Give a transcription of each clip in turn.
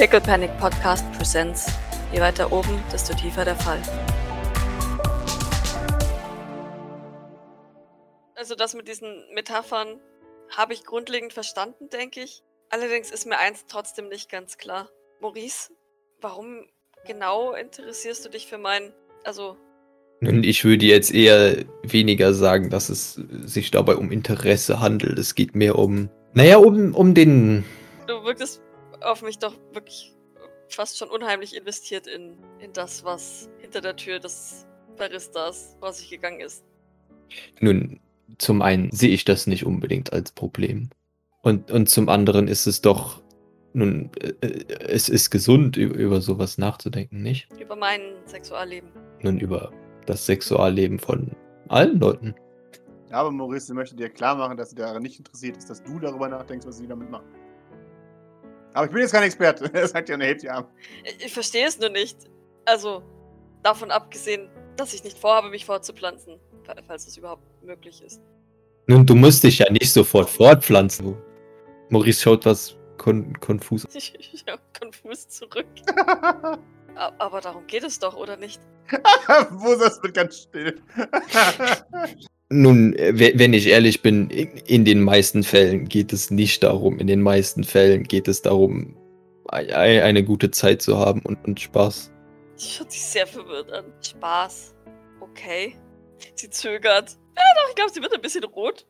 Pickle Panic Podcast Presents. Je weiter oben, desto tiefer der Fall. Also das mit diesen Metaphern habe ich grundlegend verstanden, denke ich. Allerdings ist mir eins trotzdem nicht ganz klar. Maurice, warum genau interessierst du dich für mein, also Nun, ich würde jetzt eher weniger sagen, dass es sich dabei um Interesse handelt. Es geht mehr um, naja, um, um den, du wirktest auf mich doch wirklich fast schon unheimlich investiert in, in das, was hinter der Tür des Baristas vor sich gegangen ist. nun, zum einen sehe ich das nicht unbedingt als Problem. Und, und zum anderen ist es doch, nun, äh, äh, es ist gesund, über sowas nachzudenken, nicht? Über mein Sexualleben. Nun, über das Sexualleben von allen Leuten. Ja, aber Maurice sie möchte dir klar machen, dass sie daran nicht interessiert ist, dass du darüber nachdenkst, was sie damit macht. Aber ich bin jetzt kein Experte. Er sagt ja, und hebt die Arme. Ich, ich verstehe es nur nicht. Also, davon abgesehen, dass ich nicht vorhabe, mich fortzupflanzen, fa- falls es überhaupt möglich ist. Nun, du musst dich ja nicht sofort fortpflanzen. Maurice schaut was kon konfus. Ich, ich schaue konfus zurück. Aber darum geht es doch, oder nicht? Wosas wird ganz still. Nun, äh, we- wenn ich ehrlich bin, in, den meisten Fällen geht es nicht darum. In den meisten Fällen geht es darum, ei- ei- eine gute Zeit zu haben und, und Spaß. Sie schaut sich sehr verwirrt an. Spaß. Okay. Sie zögert. Ja, doch, ich glaube, sie wird ein bisschen rot.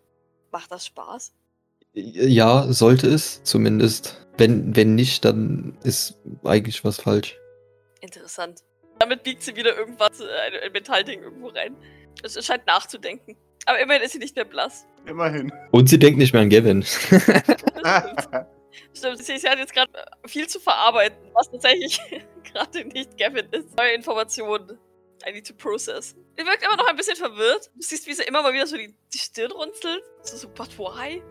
Macht das Spaß? Ja, sollte es zumindest. Wenn, wenn nicht, dann ist eigentlich was falsch. Interessant. Damit biegt sie wieder irgendwas, äh, ein, ein Metallding irgendwo rein. Es scheint nachzudenken. Aber immerhin ist sie nicht mehr blass. Immerhin. Und sie denkt nicht mehr an Gavin. Stimmt. Stimmt, sie sie hat jetzt gerade äh, viel zu verarbeiten, was tatsächlich gerade nicht Gavin ist. Neue Informationen. I need to process. Sie wirkt immer noch ein bisschen verwirrt. Du siehst, wie sie immer mal wieder so die, die Stirn runzelt. So, so, but why?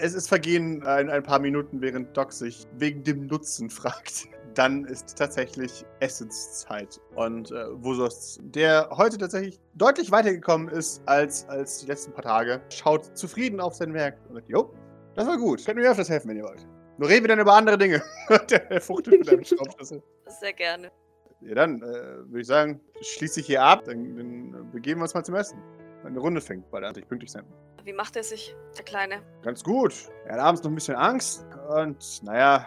es ist vergehen ein, ein paar Minuten, während Doc sich wegen dem Nutzen fragt. Dann ist tatsächlich Essenszeit. Und äh, Vosos, der heute tatsächlich deutlich weitergekommen ist als, als die letzten paar Tage, schaut zufrieden auf sein Werk und sagt, jo, das war gut. Könnt mir öfters helfen, wenn ihr wollt. Nur reden wir dann über andere Dinge. der, fuchtelt mit einem Schraubschlüssel. Sehr gerne. Ja, dann äh, würde ich sagen, schließe ich hier ab. Dann, dann begeben wir uns mal zum Essen. Eine Runde fängt bald an, sich pünktlich sein. Wie macht er sich, der Kleine? Ganz gut. Er hat abends noch ein bisschen Angst und naja,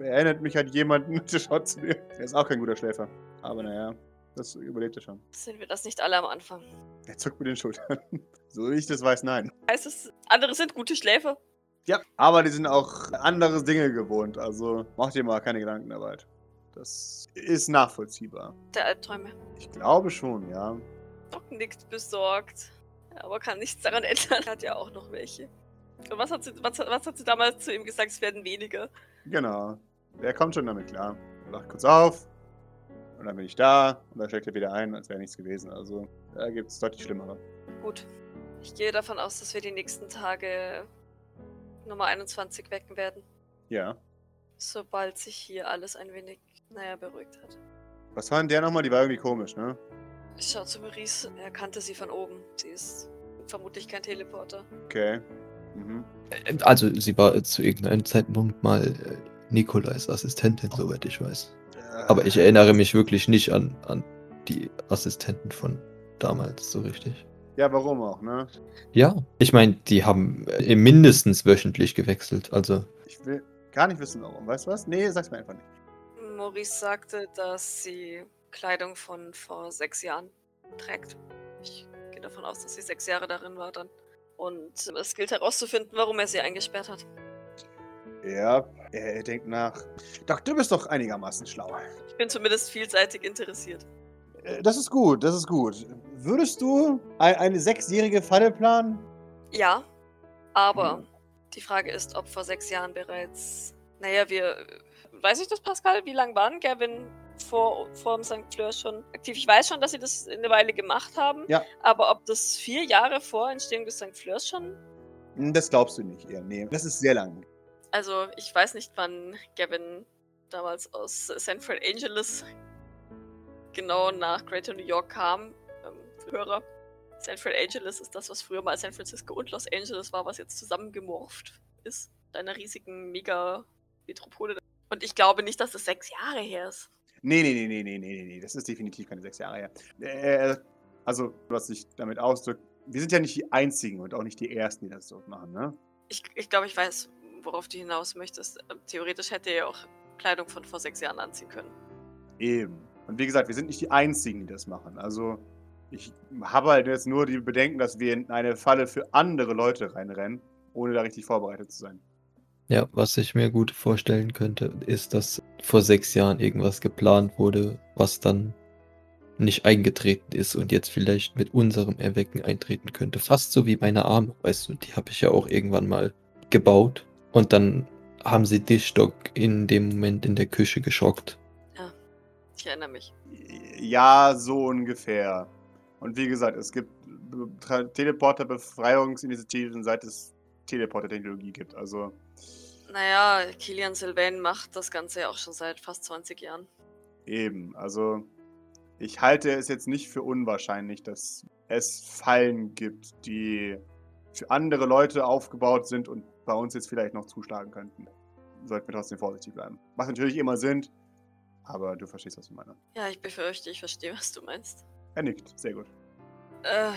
erinnert mich an jemanden, der schaut zu mir. Er ist auch kein guter Schläfer. Aber naja, das überlebt er schon. Sind wir das nicht alle am Anfang? Er zuckt mit den Schultern. So ich das weiß, nein. Heißt es, andere sind gute Schläfer? Ja, aber die sind auch andere Dinge gewohnt. Also macht dir mal keine Gedanken dabei. Das ist nachvollziehbar. Der Albträume. Ich glaube schon, ja. Doc nickt besorgt. Aber kann nichts daran ändern. Er hat ja auch noch welche. Und was hat sie, was, was hat sie damals zu ihm gesagt? Es werden weniger. Genau. Er kommt schon damit klar. Er wacht kurz auf. Und dann bin ich da. Und dann schlägt er wieder ein, als wäre nichts gewesen. Also, da gibt es deutlich Schlimmere. Gut. Ich gehe davon aus, dass wir die nächsten Tage Nummer 21 wecken werden. Ja. Sobald sich hier alles ein wenig, naja, beruhigt hat. Was war denn der nochmal? Die war irgendwie komisch, ne? Ich schaue zu Maurice. Er kannte sie von oben. Sie ist vermutlich kein Teleporter. Okay. Mhm. Also, sie war zu irgendeinem Zeitpunkt mal äh, Nikolais Assistentin, soweit ich weiß. Aber ich erinnere mich wirklich nicht an, an die Assistenten von damals so richtig. Ja, warum auch, ne? Ja, ich meine, die haben äh, mindestens wöchentlich gewechselt. Also, Ich will gar nicht wissen, warum. Weißt du was? Nee, sag's mir einfach nicht. Maurice sagte, dass sie Kleidung von vor sechs Jahren trägt. Ich gehe davon aus, dass sie sechs Jahre darin war dann. Und es gilt herauszufinden, warum er sie eingesperrt hat. Ja, er, denkt nach. Doch, du bist doch einigermaßen schlau. Ich bin zumindest vielseitig interessiert. Äh, Das ist gut, das ist gut. Würdest du ein, eine sechsjährige Falle planen? Ja, aber Hm. die Frage ist, ob vor sechs Jahren bereits. Naja, wir. Weiß ich das, Pascal? Wie lange waren Gavin vor, vor dem St. Fleur schon aktiv? Ich weiß schon, dass sie das eine Weile gemacht haben. Ja. Aber ob das vier Jahre vor Entstehung des St. Fleurs schon. Hm, Das glaubst du nicht, eher. Nee, das ist sehr lang. Also, ich weiß nicht, wann Gavin damals aus Central Angeles genau nach Greater New York kam. Ähm, Hörer. Central Angeles ist das, was früher mal San Francisco und Los Angeles war, was jetzt zusammengemorpht ist. In einer riesigen Mega-Metropole. Und ich glaube nicht, dass es sechs Jahre her ist. Nee, nee, nee, nee, nee, nee, nee, das ist definitiv keine sechs Jahre her. Äh, also, was sich damit ausdrückt, wir sind ja nicht die Einzigen und auch nicht die Ersten, die das so machen, ne? Ich, ich glaube, ich weiß, worauf du hinaus möchtest. Ähm, theoretisch hätte er ja auch Kleidung von vor sechs Jahren anziehen können. Eben. Und wie gesagt, wir sind nicht die Einzigen, die das machen. Also, ich habe halt jetzt nur die Bedenken, dass wir in eine Falle für andere Leute reinrennen, ohne da richtig vorbereitet zu sein. Ja, was ich mir gut vorstellen könnte, ist, dass vor sechs Jahren irgendwas geplant wurde, was dann nicht eingetreten ist und jetzt vielleicht mit unserem Erwecken eintreten könnte. Fast so wie meine Arme, weißt du, die habe ich ja auch irgendwann mal gebaut und dann haben sie Dischstock in dem Moment in der Küche geschockt. Ja, ich erinnere mich. Ja, so ungefähr. Und wie gesagt, es gibt Teleporter-Befreiungsinitiativen, seit es Teleporter-Technologie gibt. Also naja, Kilian Sylvain macht das Ganze ja auch schon seit fast 20 Jahren. Eben, also ich halte es jetzt nicht für unwahrscheinlich, dass es Fallen gibt, die für andere Leute aufgebaut sind und bei uns jetzt vielleicht noch zuschlagen könnten. Sollten wir trotzdem vorsichtig bleiben. Was natürlich immer sind, aber du verstehst, was ich meine. Ja, ich befürchte, ich verstehe, was du meinst. Er nickt, sehr gut. Äh,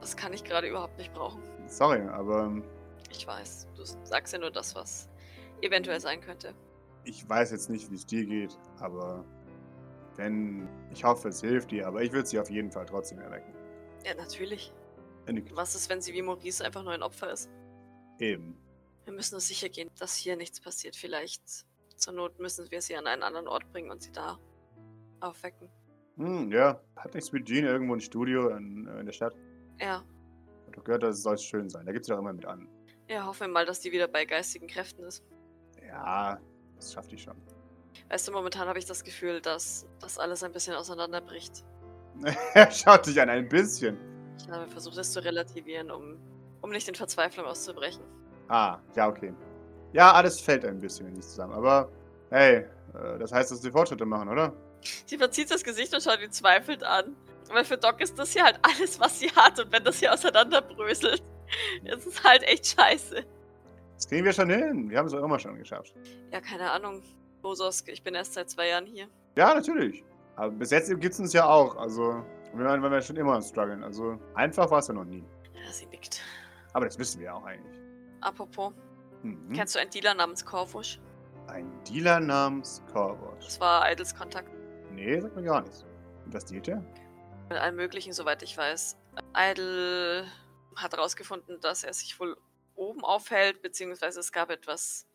das kann ich gerade überhaupt nicht brauchen. Sorry, aber ich weiß, du sagst ja nur das, was eventuell sein könnte. Ich weiß jetzt nicht, wie es dir geht, aber wenn. Ich hoffe, es hilft dir, aber ich würde sie auf jeden Fall trotzdem erwecken. Ja, natürlich. Was ist, wenn sie wie Maurice einfach nur ein Opfer ist? Eben. Wir müssen uns sicher gehen, dass hier nichts passiert. Vielleicht zur Not müssen wir sie an einen anderen Ort bringen und sie da aufwecken. Hm, ja. Hat nichts mit Jean irgendwo ein Studio in, äh, in der Stadt? Ja. Ich habe gehört, das soll schön sein. Da gibt sie doch immer mit an. Ja, hoffen wir mal, dass die wieder bei geistigen Kräften ist. Ja, das schafft die schon. Weißt du, momentan habe ich das Gefühl, dass das alles ein bisschen auseinanderbricht. Er schaut dich an ein bisschen. Ich habe versucht, es zu relativieren, um, um nicht in Verzweiflung auszubrechen. Ah, ja, okay. Ja, alles fällt ein bisschen nicht zusammen. Aber hey, äh, das heißt, dass sie Fortschritte machen, oder? Sie verzieht das Gesicht und schaut ihn zweifelnd an. Weil für Doc ist das hier halt alles, was sie hat. Und wenn das hier auseinanderbröselt, es ist halt echt scheiße. Das kriegen wir schon hin. Wir haben es auch immer schon geschafft. Ja, keine Ahnung. Bososk, ich bin erst seit zwei Jahren hier. Ja, natürlich. Aber bis jetzt gibt es uns ja auch. Also, wir waren wir schon immer am struggeln. Also, einfach war es ja noch nie. Ja, sie nickt. Aber das wissen wir auch eigentlich. Apropos. Mhm. Kennst du einen Dealer namens Korvusch? Ein Dealer namens Korvusch? Das war Idles Kontakt. Nee, sagt mir gar nichts. Und was dealt der? Mit allem Möglichen, soweit ich weiß. Idle hat herausgefunden, dass er sich wohl oben aufhält, beziehungsweise es gab etwas,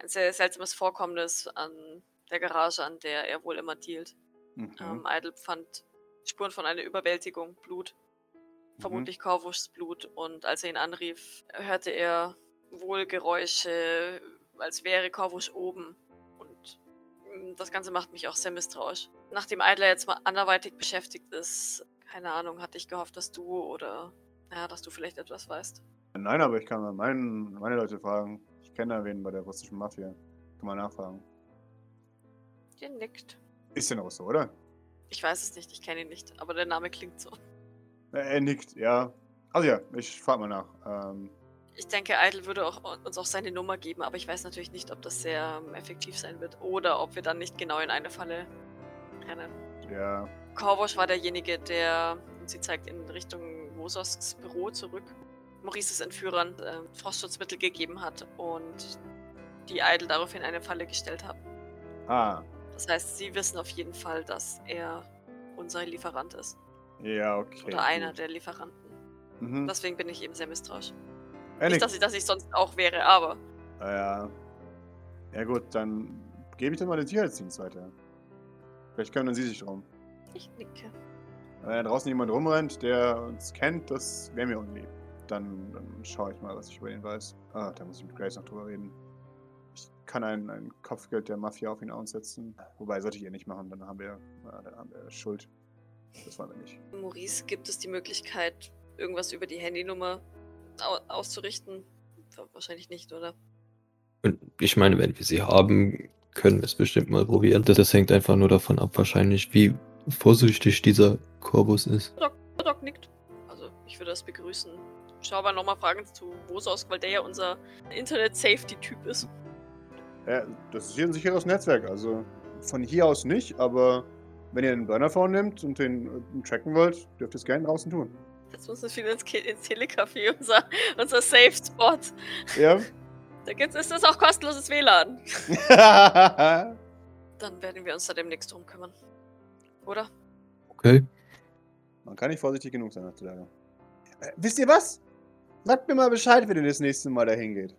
ein sehr seltsames Vorkommnis an der Garage, an der er wohl immer dealt. Mhm. Ähm, Idle fand Spuren von einer Überwältigung, Blut, mhm. vermutlich Korvuschs Blut, und als er ihn anrief, hörte er wohl Geräusche, als wäre Korvusch oben. Und mm, das Ganze macht mich auch sehr misstrauisch. Nachdem Idler jetzt mal anderweitig beschäftigt ist, keine Ahnung, hatte ich gehofft, dass du oder ja, dass du vielleicht etwas weißt. Nein, aber ich kann mal meinen, meine Leute fragen. Ich kenne da wen bei der russischen Mafia. Kann mal nachfragen. Der nickt. Ist der noch so, oder? Ich weiß es nicht, ich kenne ihn nicht, aber der Name klingt so. Er nickt, ja. Also ja, ich frage mal nach. Ähm, ich denke, Idle würde auch, uns auch seine Nummer geben, aber ich weiß natürlich nicht, ob das sehr um, effektiv sein wird oder ob wir dann nicht genau in eine Falle rennen. Ja. Korvosch war derjenige, der, und sie zeigt in Richtung Mososks Büro zurück. Maurices Entführern äh, Frostschutzmittel gegeben hat und die Idol daraufhin eine Falle gestellt haben. Ah. Das heißt, sie wissen auf jeden Fall, dass er unser Lieferant ist. Ja, okay. Oder einer der Lieferanten. Mhm. Deswegen bin ich eben sehr misstrauisch. Ja, nicht, dass ich, dass ich sonst auch wäre, aber. Ja. Ja gut, dann gebe ich dann mal den Sicherheitsdienst weiter. Vielleicht kümmern sie sich drum. Ich nicke. Wenn da draußen jemand rumrennt, der uns kennt, das wäre mir unlieb. Dann, dann schaue ich mal, was ich über ihn weiß. Ah, da muss ich mit Grace noch drüber reden. Ich kann ein, ein Kopfgeld der Mafia auf ihn aussetzen. Wobei, sollte ich ihr nicht machen, dann haben wir, äh, dann haben wir Schuld. Das wollen wir nicht. Maurice, gibt es die Möglichkeit, irgendwas über die Handynummer auszurichten? Wahrscheinlich nicht, oder? Und ich meine, wenn wir sie haben, können wir es bestimmt mal probieren. Das hängt einfach nur davon ab, wahrscheinlich, wie vorsichtig dieser Korbus ist. Doc, Doc nickt. Also, ich würde das begrüßen. Schau aber nochmal Fragen zu Wososk, weil der ja unser Internet-Safety-Typ ist. Ja, das ist hier ein sicheres Netzwerk. Also von hier aus nicht, aber wenn ihr den Burner-Phone nimmt und den, äh, tracken wollt, dürft ihr es gerne draußen tun. Jetzt muss es wieder ins, ins Telecafé, unser, unser Safe-Spot. Ja. Da gibt's, ist das auch kostenloses WLAN. Dann werden wir uns da demnächst drum kümmern. Oder? Okay. Man kann nicht vorsichtig genug sein heutzutage. Äh, wisst ihr was? Sagt mir mal Bescheid, wenn ihr das nächste Mal dahin geht.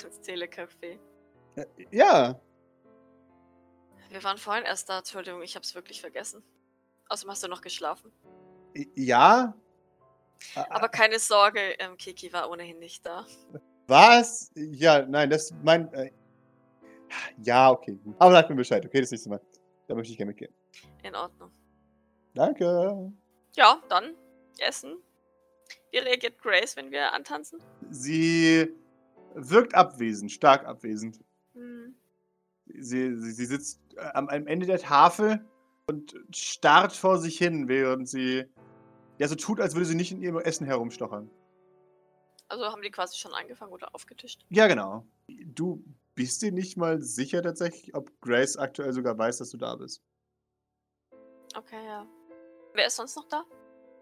Das Telecafé. Äh, ja. Wir waren vorhin erst da, Entschuldigung, ich hab's wirklich vergessen. Außerdem hast du noch geschlafen. Ja. Aber keine Sorge, ähm, Kiki war ohnehin nicht da. Was? Ja, nein, das mein. Äh, ja, okay. Aber sag mir Bescheid, okay, das nächste Mal. Da möchte ich gerne mitgehen. In Ordnung. Danke. Ja, dann essen. Wie reagiert Grace, wenn wir antanzen? Sie wirkt abwesend, stark abwesend. Hm. Sie, sie, sie sitzt äh, am, am Ende der Tafel und starrt vor sich hin, während sie ja so tut, als würde sie nicht in ihrem Essen herumstochern. Also haben die quasi schon angefangen oder aufgetischt? Ja, genau. Du bist dir nicht mal sicher tatsächlich, ob Grace aktuell sogar weiß, dass du da bist. Okay, ja. Wer ist sonst noch da?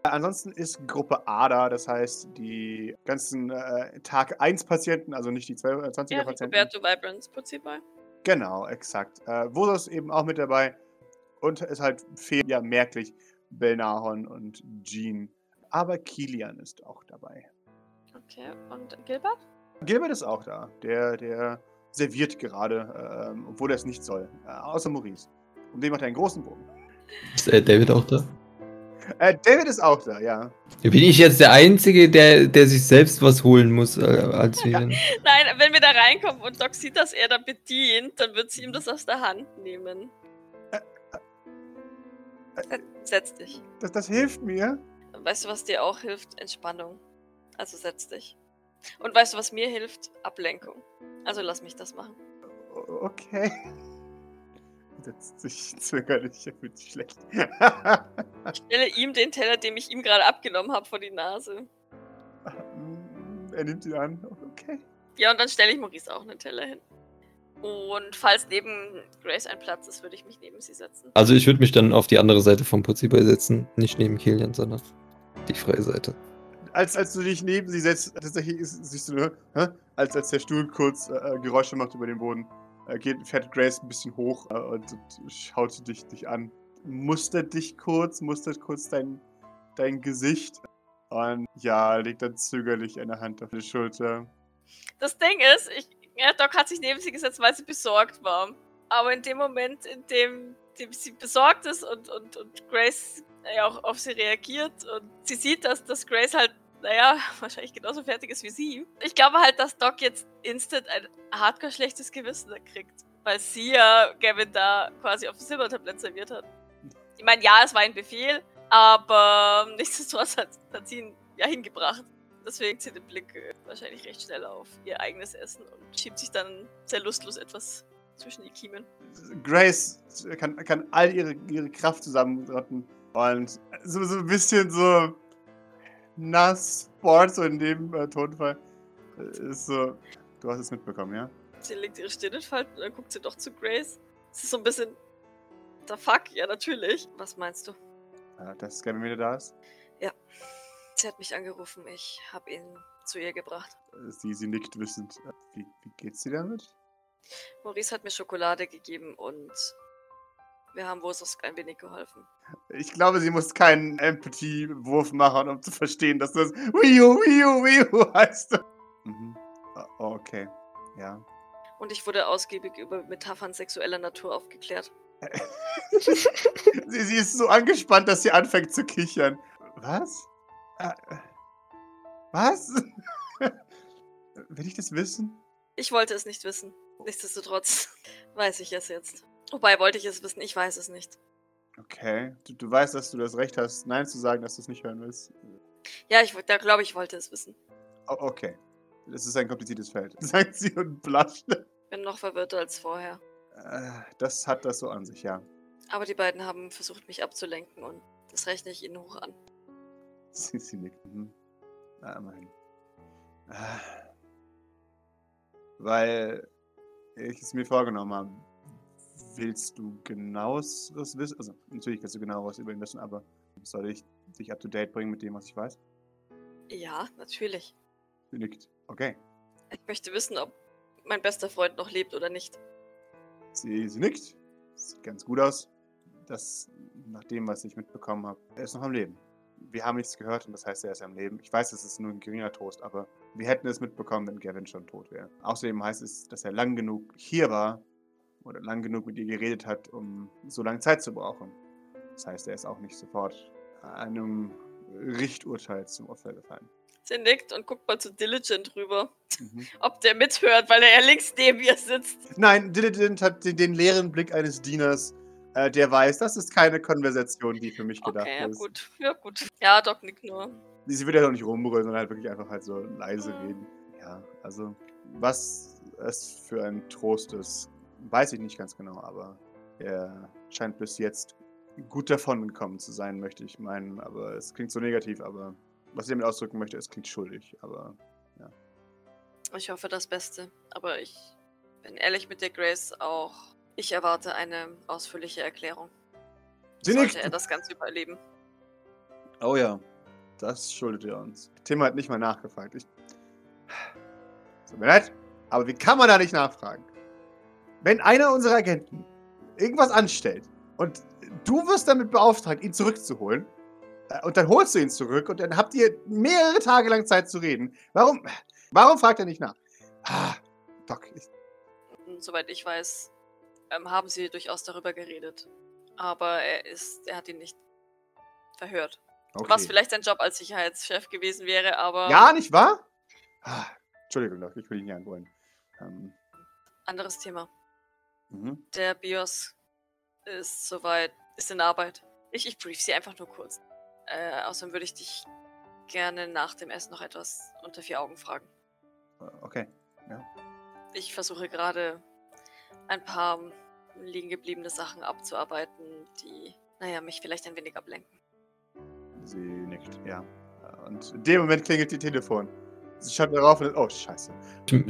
Ansonsten ist Gruppe A da, das heißt die ganzen äh, Tag 1 Patienten, also nicht die 20er Ja, Patienten. Roberto Vibrance Prinzipal. Genau, exakt. Äh, Vosos eben auch mit dabei. Und es halt fehlt ja merklich Belnahon und Jean. Aber Kilian ist auch dabei. Okay, und Gilbert? Gilbert ist auch da. Der, der serviert gerade, ähm, obwohl er es nicht soll. Äh, außer Maurice. Um den macht er einen großen Bogen. Ist äh, David auch da? Äh, David ist auch da, ja. Bin ich jetzt der Einzige, der, der sich selbst was holen muss, äh, als wir. Nein, wenn wir da reinkommen und Doc sieht, dass er da bedient, dann wird sie ihm das aus der Hand nehmen. Setz dich. Das, das hilft mir. Weißt du, was dir auch hilft? Entspannung. Also setz dich. Und weißt du, was mir hilft? Ablenkung. Also lass mich das machen. Okay. Setzt sich zögerlich, er fühlt sich schlecht. Ich stelle ihm den Teller, den ich ihm gerade abgenommen habe, vor die Nase. er nimmt ihn an. Okay. Ja, und dann stelle ich Maurice auch einen Teller hin. Und falls neben Grace ein Platz ist, würde ich mich neben sie setzen. Also ich würde mich dann auf die andere Seite vom Putziboy setzen. Nicht neben Kilian, sondern die freie Seite. Als, als du dich neben sie setzt, tatsächlich ist, siehst du nur, hä? als, als der Stuhl kurz äh, Geräusche macht über den Boden, äh, geht, fährt Grace ein bisschen hoch äh, und, und schaut dich, dich an. Mustert dich kurz, mustert kurz dein, dein Gesicht. Und ja, legt dann zögerlich eine Hand auf die Schulter. Das Ding ist, ich, ja, Doc hat sich neben sie gesetzt, weil sie besorgt war. Aber in dem Moment, in dem, dem sie besorgt ist und, und, und Grace ja auch auf sie reagiert und sie sieht, dass, dass Grace halt, naja, wahrscheinlich genauso fertig ist wie sie. Ich glaube halt, dass Doc jetzt instant ein hardcore schlechtes Gewissen kriegt. Weil sie ja Gavin da quasi auf Silbertablett serviert hat. Ich meine, ja, es war ein Befehl, aber nichtsdestotrotz hat, hat sie ihn ja hingebracht. Deswegen zieht den Blick äh, wahrscheinlich recht schnell auf ihr eigenes Essen und schiebt sich dann sehr lustlos etwas zwischen die Kiemen. Grace kann, kann all ihre, ihre Kraft zusammenrotten und so, so ein bisschen so nass Sport, so in dem äh, Tonfall, äh, ist so, du hast es mitbekommen, ja? Sie legt ihre Stirn in Falten und dann guckt sie doch zu Grace. Es ist so ein bisschen. The fuck? Ja, natürlich. Was meinst du? Äh, dass Gavin wieder da ist. Sie hat mich angerufen. Ich habe ihn zu ihr gebracht. Sie, sie nickt wissend. Äh, Wie, wie geht's dir damit? Maurice hat mir Schokolade gegeben und wir haben Wosos ein wenig geholfen. Ich glaube, sie muss keinen Empathy-Wurf machen, um zu verstehen, dass das Wiu, Wiu, Wiu heißt. Mhm. Oh, okay. Ja. Und ich wurde ausgiebig über Metaphern sexueller Natur aufgeklärt. sie, sie ist so angespannt, dass sie anfängt zu kichern. Was? Äh, was? Will ich das wissen? Ich wollte es nicht wissen. Nichtsdestotrotz weiß ich es jetzt. Wobei wollte ich es wissen, ich weiß es nicht. Okay. Du, du weißt, dass du das Recht hast, Nein zu sagen, dass du es nicht hören willst. Ja, ich da glaube ich wollte es wissen. O okay. Das ist ein kompliziertes Feld, sagt sie und bluscht. Bin noch verwirrter als vorher. Äh, das hat das so an sich, ja. Aber die beiden haben versucht, mich abzulenken und das rechne ich ihnen hoch an. Sie, sie nickt. Mhm. Na, immerhin. Äh, Weil ich es mir vorgenommen habe. Willst du genaueres wissen? Also, natürlich kannst du genaueres über ihn wissen, aber soll ich dich up to date bringen mit dem, was ich weiß? Ja, natürlich. Sie nickt. Okay. Ich möchte wissen, ob mein bester Freund noch lebt oder nicht. Sie, sie nickt. Sieht ganz gut aus. Das, nach dem, was ich mitbekommen habe, er ist noch am Leben. Wir haben nichts gehört und das heißt, er ist am Leben. Ich weiß, es ist nur ein geringer Trost, aber wir hätten es mitbekommen, wenn Gavin schon tot wäre. Außerdem heißt es, dass er lang genug hier war oder lang genug mit ihr geredet hat, um so lange Zeit zu brauchen. Das heißt, er ist auch nicht sofort einem Richturteil zum Opfer gefallen. Sie nickt und guckt mal zu Diligent rüber, mhm. ob der mithört, weil er ja links neben ihr sitzt. Nein, Diligent hat den, den leeren Blick eines Dieners, äh, der weiß, das ist keine Konversation, die für mich gedacht okay, ja, ist. Gut. Ja, gut. Ja, Doc nickt nur. Sie wird ja auch nicht rumbrüllen, sondern halt wirklich einfach halt so leise mhm. reden. Ja, also, was es für ein Trost ist, weiß ich nicht ganz genau, aber er scheint bis jetzt gut davon gekommen zu sein, möchte ich meinen. Aber es klingt so negativ, aber was ich damit ausdrücken möchte, es klingt schuldig, aber ja. Ich hoffe das Beste, aber ich bin ehrlich mit dir, Grace, auch ich erwarte eine ausführliche Erklärung. Sie Sollte nicht. er das Ganze überleben. Oh ja, das schuldet ihr uns. Tim hat nicht mal nachgefragt. Ich. Tut mir leid, aber wie kann man da nicht nachfragen? Wenn einer unserer Agenten irgendwas anstellt und du wirst damit beauftragt, ihn zurückzuholen, äh, und dann holst du ihn zurück und dann habt ihr mehrere Tage lang Zeit zu reden. Warum, warum fragt er nicht nach? Ah, Doc. Ich Soweit ich weiß, ähm, haben sie durchaus darüber geredet. Aber er ist, er hat ihn nicht verhört. Okay. Was vielleicht sein Job als Sicherheitschef gewesen wäre, aber. Ja, nicht wahr? Ah, Entschuldigung, Doc, ich will ihn nicht angollen. Ähm. Anderes Thema. Mhm. Der BIOS ist soweit, ist in Arbeit. Ich, ich brief sie einfach nur kurz. Äh, außerdem würde ich dich gerne nach dem Essen noch etwas unter vier Augen fragen. Äh, okay, ja. Ich versuche gerade ein paar liegen gebliebene Sachen abzuarbeiten, die, naja, mich vielleicht ein wenig ablenken. Sie nickt, ja. Und in dem Moment klingelt die Telefon. Sie schaut darauf und oh, scheiße.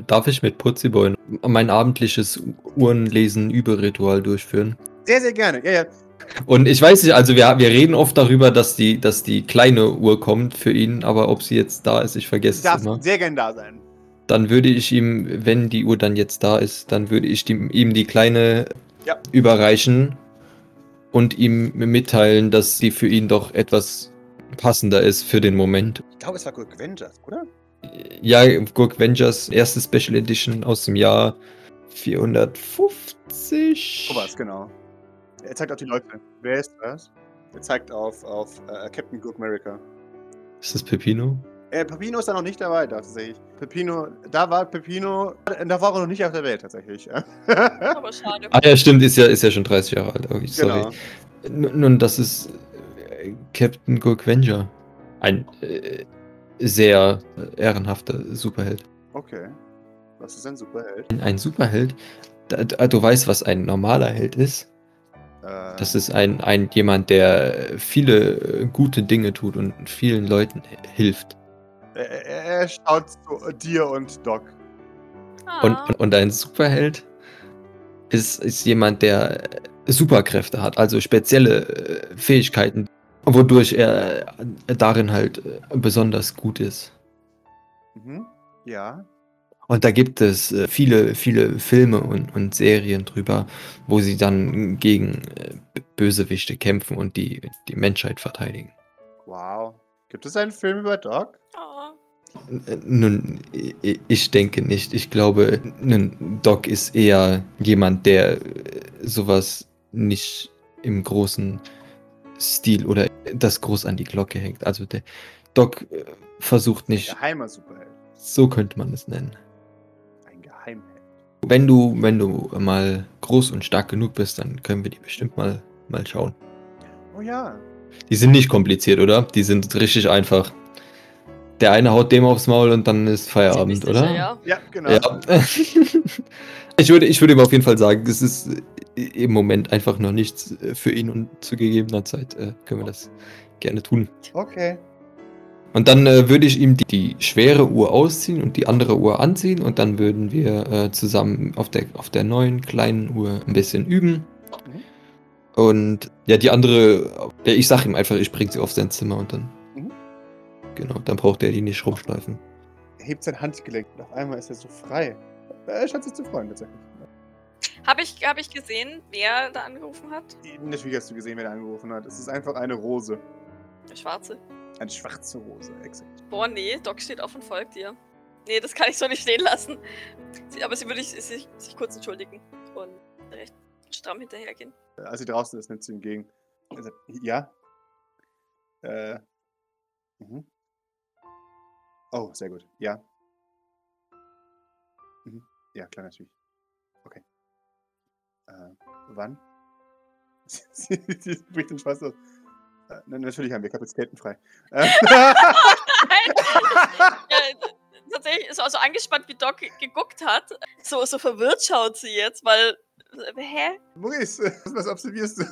Darf ich mit Putziboy mein abendliches Uhrenlesen-Überritual durchführen? Sehr, sehr gerne. Ja, ja. Und ich weiß nicht, also wir, wir reden oft darüber, dass die, dass die kleine Uhr kommt für ihn, aber ob sie jetzt da ist, ich vergesse es immer. sehr gern da sein. Dann würde ich ihm, wenn die Uhr dann jetzt da ist, dann würde ich die, ihm die kleine ja. überreichen und ihm mitteilen, dass sie für ihn doch etwas passender ist für den Moment. Ich glaube, es war Gurk Vengers, oder? Ja, Gurk Vengers, erste Special Edition aus dem Jahr 450. Oh, was, genau. Er zeigt auf die Leute. Wer ist das? Er zeigt auf, auf uh, Captain Good America. Ist das Pepino? Äh, Pepino ist da noch nicht dabei, tatsächlich. Pepino, da war Pepino, da war er noch nicht auf der Welt, tatsächlich. Aber schade. Ah ja, stimmt, ist ja, ist ja schon 30 Jahre alt. Okay, sorry. Genau. Nun, das ist äh, Captain Gurkvenger. Ein äh, sehr ehrenhafter Superheld. Okay. Was ist ein Superheld? Ein, Superheld? Da, da, du weißt, was ein normaler Held ist? Äh, das ist ein, ein jemand, der viele äh, gute Dinge tut und vielen Leuten hilft. Er, er schaut zu dir und Doc. Und, und, und ein Superheld ist, ist jemand, der Superkräfte hat, also spezielle äh, Fähigkeiten, wodurch er darin halt besonders gut ist. Mhm. Ja. Und da gibt es äh, viele, viele Filme und, und Serien drüber, wo sie dann gegen äh, Bösewichte kämpfen und die, die Menschheit verteidigen. Wow. Gibt es einen Film über Doc? Oh. Nun, ich denke nicht. Ich glaube, nun, Doc ist eher jemand, der sowas nicht im großen Stil oder das groß an die Glocke hängt. Also der Doc versucht nicht. Geheimer Superheld. So könnte man es nennen. Wenn du, wenn du mal groß und stark genug bist, dann können wir die bestimmt mal, mal schauen. Oh ja. Die sind nicht kompliziert, oder? Die sind richtig einfach. Der eine haut dem aufs Maul und dann ist Feierabend, oder? Ja, ja genau. Ja. ich, würde, ich würde ihm auf jeden Fall sagen, es ist im Moment einfach noch nichts für ihn und zu gegebener Zeit äh, können wir das gerne tun. Okay. Und dann äh, würde ich ihm die, die, schwere Uhr ausziehen und die andere Uhr anziehen und dann würden wir äh, zusammen auf der, auf der neuen kleinen Uhr ein bisschen üben. Mhm. Und ja, die andere, ja, ich sag ihm einfach, ich bring sie auf sein Zimmer und dann. Mhm. Genau, dann braucht er die nicht rumschleifen. Er hebt sein Handgelenk und auf einmal ist er so frei. Er scheint sich zu freuen, tatsächlich. Habe ich, hab ich gesehen, wer da angerufen hat? Natürlich hast du gesehen, wer da angerufen hat. Es ist einfach eine Rose. Eine schwarze? Eine schwarze Rose, exakt. Boah, nee, Doc steht auf und folgt dir. Nee, das kann ich so nicht stehen lassen. Sie, aber sie würde sich, sich, kurz entschuldigen und recht stramm hinterhergehen. Als sie draußen ist, nimmt sie entgegen. Sagt, ja? Äh. Mhm. Oh, sehr gut. Ja. Ja, klar, natürlich. Okay. Äh, wann? sie, bricht den Spaß aus. Äh, natürlich haben wir Kapazitäten frei. Äh. ja, tatsächlich ist also angespannt, wie Doc geguckt hat. So, so verwirrt schaut sie jetzt, weil. Hä? Maurice, was observierst du?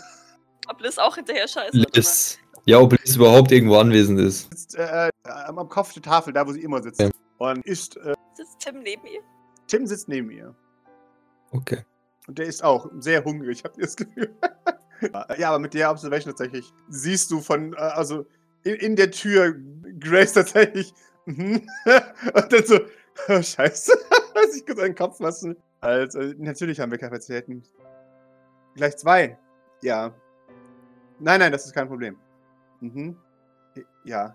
Ob Liz auch hinterher scheiße. Liz. Ja, ob Liz überhaupt irgendwo anwesend ist. Sitzt, äh, äh, am Kopf der Tafel, da wo sie immer sitzt. Ja. Und ist. Äh, sitzt Tim neben ihr? Tim sitzt neben ihr. Okay. Und der ist auch sehr hungrig, habt ihr das Gefühl? ja, aber mit der Observation tatsächlich siehst du von, äh, also in, in der Tür Grace tatsächlich. Mhm. und dann so, oh, Scheiße, dass ich kurz einen Kopf fassen. Also, natürlich haben wir Kapazitäten. Gleich zwei. Ja. Nein, nein, das ist kein Problem. Mhm. Ja.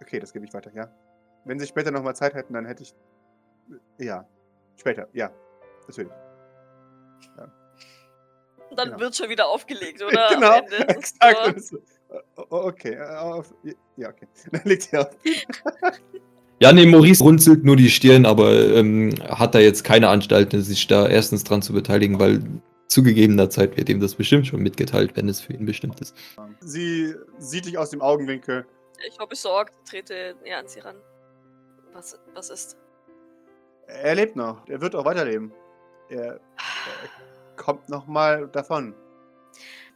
Okay, das gebe ich weiter, ja. Wenn Sie später nochmal Zeit hätten, dann hätte ich. Ja. Später, ja. Natürlich. Ja. Und dann genau. wird schon wieder aufgelegt, oder? genau, exakt. So. Okay, äh, ja, okay. Dann legt er auf. Ja, nee, Maurice runzelt nur die Stirn, aber ähm, hat da jetzt keine Anstalten, sich da erstens dran zu beteiligen, weil zu gegebener Zeit wird ihm das bestimmt schon mitgeteilt, wenn es für ihn bestimmt ist. Sie sieht dich aus dem Augenwinkel. Ich war besorgt, trete näher an sie ran. Was, was ist? Er lebt noch. Er wird auch weiterleben. Er, er kommt nochmal davon.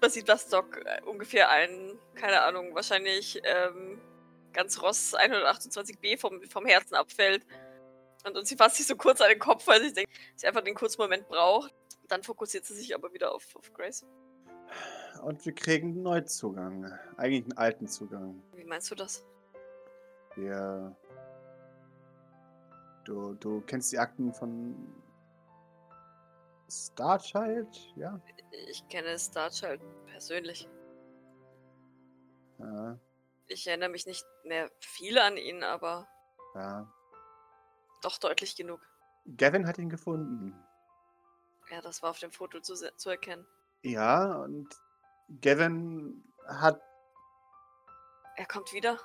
Man sieht, dass Doc äh, ungefähr ein, keine Ahnung, wahrscheinlich ähm, ganz Ross 128b vom, vom Herzen abfällt. Und, und sie fasst sich so kurz an den Kopf, weil sie denkt, sie einfach den kurzen Moment braucht. Dann fokussiert sie sich aber wieder auf, auf Grace. Und wir kriegen einen Neuzugang. Eigentlich einen alten Zugang. Wie meinst du das? Wir. Du, du kennst die Akten von Starchild, ja? Ich kenne Starchild persönlich. Ja. Ich erinnere mich nicht mehr viel an ihn, aber. Ja. Doch deutlich genug. Gavin hat ihn gefunden. Ja, das war auf dem Foto zu, zu erkennen. Ja, und Gavin hat. Er kommt wieder?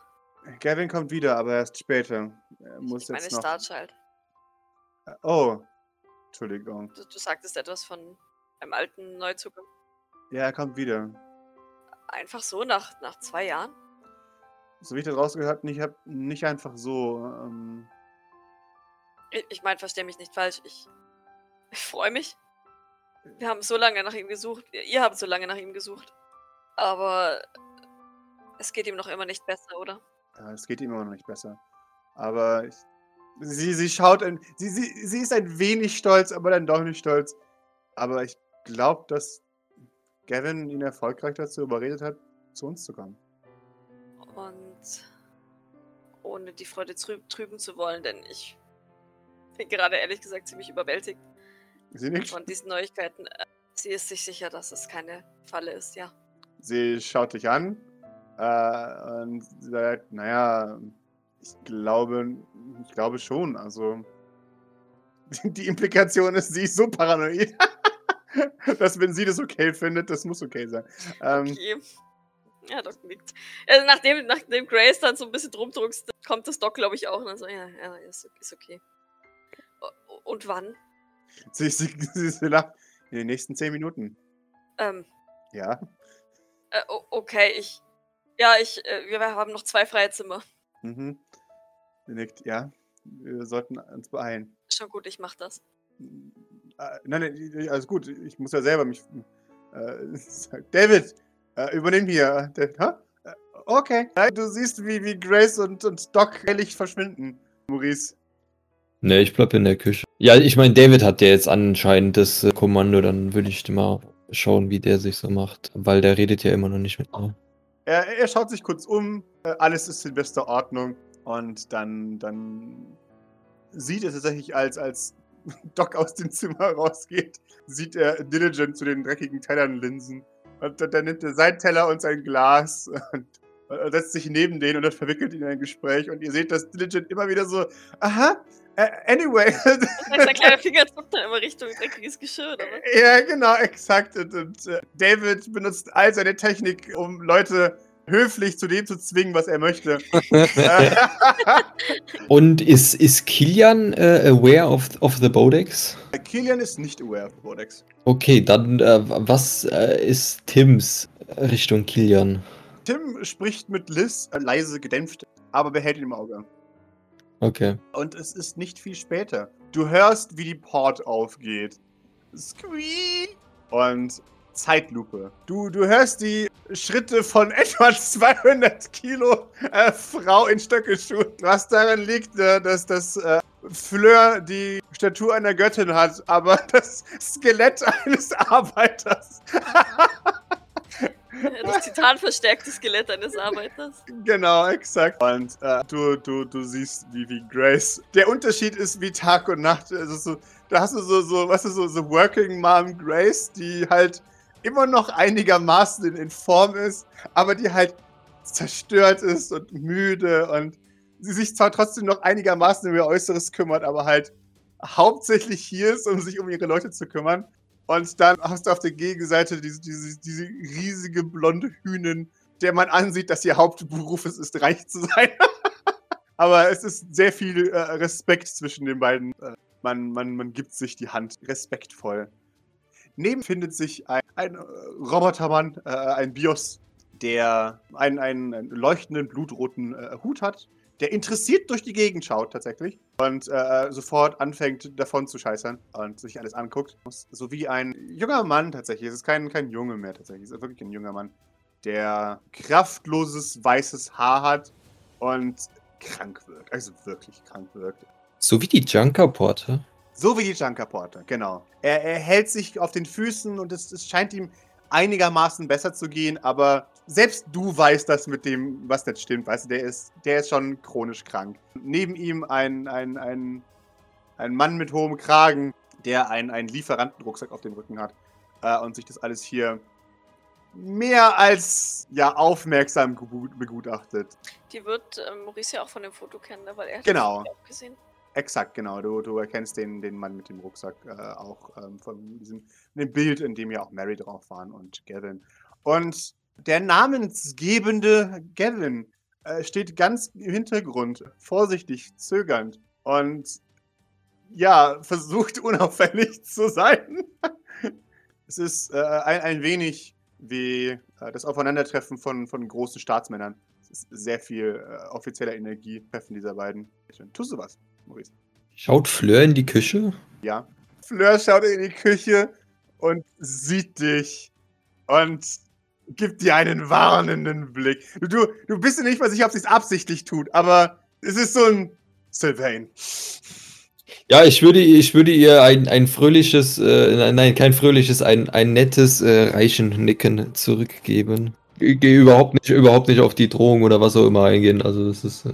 Gavin kommt wieder, aber erst später. Er muss ich meine jetzt noch... Starchild. Oh, Entschuldigung. Du, du sagtest etwas von einem alten Neuzugang. Ja, er kommt wieder. Einfach so, nach, nach zwei Jahren? So wie ich das rausgehört habe, nicht, nicht einfach so. Ähm... Ich, ich meine, verstehe mich nicht falsch. Ich, ich freue mich. Wir haben so lange nach ihm gesucht. Ihr habt so lange nach ihm gesucht. Aber es geht ihm noch immer nicht besser, oder? Ja, es geht ihm immer noch nicht besser. Aber ich, sie, sie schaut, ein, sie, sie, sie ist ein wenig stolz, aber dann doch nicht stolz. Aber ich glaube, dass Gavin ihn erfolgreich dazu überredet hat, zu uns zu kommen. Und ohne die Freude trüben zu wollen, denn ich bin gerade ehrlich gesagt ziemlich überwältigt. Sie nicht? Von diesen Neuigkeiten. Äh, sie ist sich sicher, dass es keine Falle ist, ja. Sie schaut dich an äh, und sagt, naja, ich glaube, ich glaube schon. Also die Implikation ist, sie ist so paranoid, dass wenn sie das okay findet, das muss okay sein. Ähm, okay. Ja, Doc nickt. Also nachdem, nachdem Grace dann so ein bisschen drum druckst, kommt das Doc, glaube ich, auch. Und dann so, ja, ja, ist, ist okay. Und wann? Sie, sie, sie, sie lacht. In den nächsten zehn Minuten. Ähm. Ja. Äh, okay, ich. Ja, ich. Äh, wir haben noch zwei freie Zimmer. Mhm. Nickt, ja. Wir sollten uns beeilen. Schon gut, ich mach das. Äh, nein, nein, alles gut. Ich muss ja selber mich. Äh, David, äh, übernimm hier. Der, Okay. Du siehst, wie, wie Grace und, und Doc hellig verschwinden, Maurice. Ne, ich bleib in der Küche. Ja, ich meine, David hat ja jetzt anscheinend das äh, Kommando, dann würde ich mal schauen, wie der sich so macht. Weil der redet ja immer noch nicht mit mir. Er, er schaut sich kurz um, äh, alles ist in bester Ordnung und dann, dann sieht er tatsächlich, als, als Doc aus dem Zimmer rausgeht, sieht er Diligent zu den dreckigen Tellern linsen. Und dann nimmt er seinen Teller und sein Glas und setzt sich neben den und das verwickelt ihn in ein Gespräch. Und ihr seht, dass Diligent immer wieder so, aha, anyway. Sein kleiner Finger zuckt dann immer Richtung dreckiges Geschirr, oder? Ja, genau, exakt. Und, und uh, David benutzt all seine Technik, um Leute höflich zu dem zu zwingen, was er möchte. und ist, ist Kilian uh, aware of, of the Bodex? Kilian ist nicht aware of the Bodex. Okay, dann was ist Tims Richtung Kilian? Tim spricht mit Liz äh, leise gedämpft, aber behält ihn im Auge. Okay. Und es ist nicht viel später. Du hörst, wie die Port aufgeht. Squeak! Und Zeitlupe. Du, du hörst die Schritte von etwa 200 Kilo äh, Frau in Stöckelschuhen. Was daran liegt, äh, dass das äh, Fleur die Statur einer Göttin hat, aber das Skelett eines Arbeiters. Das titanverstärkte Skelett eines Arbeiters. Genau, exakt. Und äh, du, du, du siehst, wie, wie Grace. Der Unterschied ist wie Tag und Nacht. Also so, da hast du so, so, was ist so, so Working Mom Grace, die halt immer noch einigermaßen in, in Form ist, aber die halt zerstört ist und müde und sie sich zwar trotzdem noch einigermaßen um ihr Äußeres kümmert, aber halt hauptsächlich hier ist, um sich um ihre Leute zu kümmern. Und dann hast du auf der Gegenseite diese, diese, diese riesige blonde Hühnin, der man ansieht, dass ihr Hauptberuf es ist, reich zu sein. Aber es ist sehr viel äh, Respekt zwischen den beiden. Äh, man, man, man gibt sich die Hand respektvoll. Neben findet sich ein, ein äh, Robotermann, äh, ein Bios, der einen, einen, einen leuchtenden, blutroten äh, Hut hat, der interessiert durch die Gegend schaut tatsächlich und äh, sofort anfängt davon zu scheißern und sich alles anguckt. So wie ein junger Mann tatsächlich. Es ist kein, kein Junge mehr tatsächlich. Es ist wirklich ein junger Mann, der kraftloses weißes Haar hat und krank wirkt. Also wirklich krank wirkt. So wie die Junkerporte. So wie die Junkerporte, genau. Er, er hält sich auf den Füßen und es, es scheint ihm einigermaßen besser zu gehen, aber selbst du weißt das mit dem, was nicht stimmt, weißt du, der ist, der ist schon chronisch krank. Neben ihm ein, ein, ein, ein Mann mit hohem Kragen, der einen, einen Lieferantenrucksack auf dem Rücken hat äh, und sich das alles hier mehr als ja aufmerksam begutachtet. Die wird äh, Maurice ja auch von dem Foto kennen, ne, weil er hat genau. das auch gesehen. Exakt, genau. Du, du erkennst den, den Mann mit dem Rucksack äh, auch ähm, von diesem dem Bild, in dem ja auch Mary drauf waren und Gavin. Und der namensgebende Gavin äh, steht ganz im Hintergrund, vorsichtig, zögernd und ja, versucht unauffällig zu sein. es ist äh, ein, ein wenig wie äh, das Aufeinandertreffen von, von großen Staatsmännern. Es ist sehr viel äh, offizieller Energie treffen dieser beiden. Tust du was, Maurice? Schaut Fleur in die Küche? Ja. Fleur schaut in die Küche und sieht dich und gibt dir einen warnenden Blick. Du, du bist dir nicht mal sicher, ob sie es absichtlich tut, aber es ist so ein Sylvain. Ja, ich würde, ich würde ihr ein, ein fröhliches, äh, nein, kein fröhliches, ein, ein nettes äh, reichen Nicken zurückgeben. Ich gehe überhaupt nicht, überhaupt nicht auf die Drohung oder was auch immer eingehen. Also das ist. Äh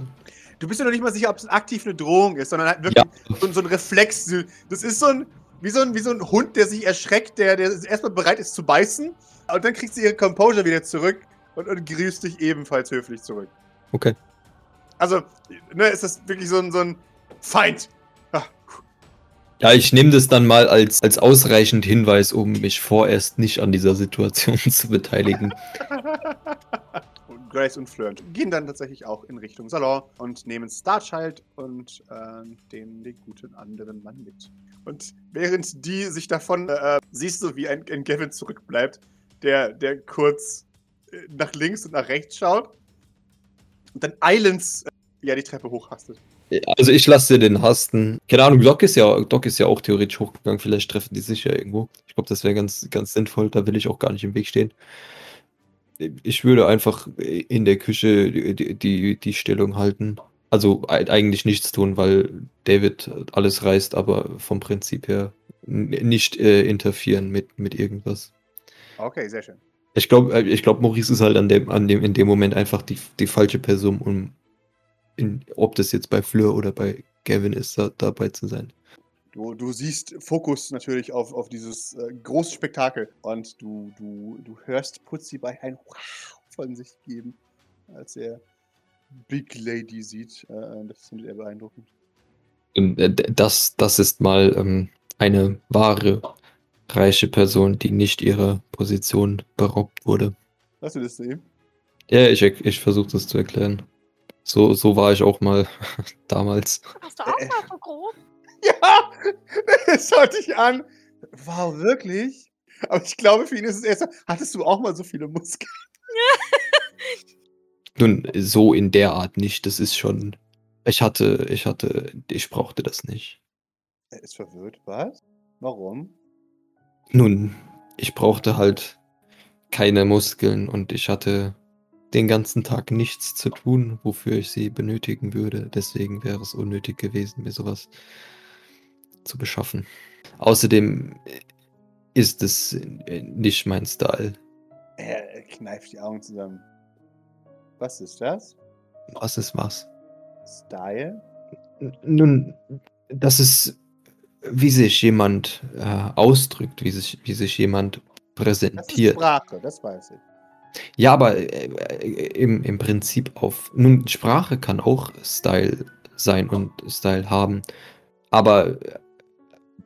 du bist ja noch nicht mal sicher, ob es aktiv eine Drohung ist, sondern halt wirklich ja. so, so, ein Reflex. Das ist so ein, wie so ein, wie so ein Hund, der sich erschreckt, der, der erstmal bereit ist zu beißen und dann kriegt sie ihre Composure wieder zurück und, und grüßt dich ebenfalls höflich zurück. Okay. Also, ne, ist das wirklich so ein, so ein Feind. Ah. Ja, ich nehme das dann mal als, als ausreichend Hinweis, um mich vorerst nicht an dieser Situation zu beteiligen. und Grace und Fleur gehen dann tatsächlich auch in Richtung Salon und nehmen Starchild und äh, den, den guten anderen Mann mit. Und während die sich davon, äh, siehst du, wie ein, ein Gavin zurückbleibt der, der kurz äh, nach links und nach rechts schaut und dann Islands äh, ja die Treppe hochhastet. Also ich lasse den hasten. Keine Ahnung, Doc ist ja, Doc ist ja auch theoretisch hochgegangen. Vielleicht treffen die sich ja irgendwo. Ich glaube, das wäre ganz, ganz sinnvoll. Da will ich auch gar nicht im Weg stehen. ich würde einfach in der Küche die, die, die Stellung halten. Also eigentlich nichts tun, weil David alles reißt, aber vom Prinzip her nicht äh, interferieren mit, mit irgendwas. Okay, sehr schön. Ich glaube, äh, ich glaub, Maurice ist halt an dem, an dem, in dem Moment einfach die, die falsche Person, um in, ob das jetzt bei Fleur oder bei Gavin ist, da, dabei zu sein. Du, du siehst Fokus natürlich auf, auf dieses äh, große Spektakel und du, du, du hörst Putzi bei ein Wow von sich geben, als er Big Lady sieht. Äh, das findet er beeindruckend. Äh, das, das ist mal ähm, eine wahre reiche Person, die nicht ihrer Position beraubt wurde. Hast du das sehen? Ja, ich, ich versuche das zu erklären. So, so war ich auch mal damals. Hast du auch mal so groß? Ja, das schaut dich an. Wow, wirklich? Aber ich glaube, für ihn ist es erst, hattest du auch mal so viele Muskeln? Nun, so in der Art nicht. Das ist schon. Ich hatte, ich hatte, ich brauchte das nicht. Er ist verwirrt, was? Warum? Nun, ich brauchte halt keine Muskeln und ich hatte den ganzen Tag nichts zu tun, wofür ich sie benötigen würde. Deswegen wäre es unnötig gewesen, mir sowas zu beschaffen. Außerdem ist es nicht mein Style. Er kneift die Augen zusammen. Was ist das? Was ist was? Style? Nun, das ist, wie sich jemand äh, ausdrückt, wie sich, wie sich jemand präsentiert. Das ist Sprache, das weiß ich. Ja, aber äh, im, im Prinzip auf. Nun, Sprache kann auch Style sein und Style haben. Aber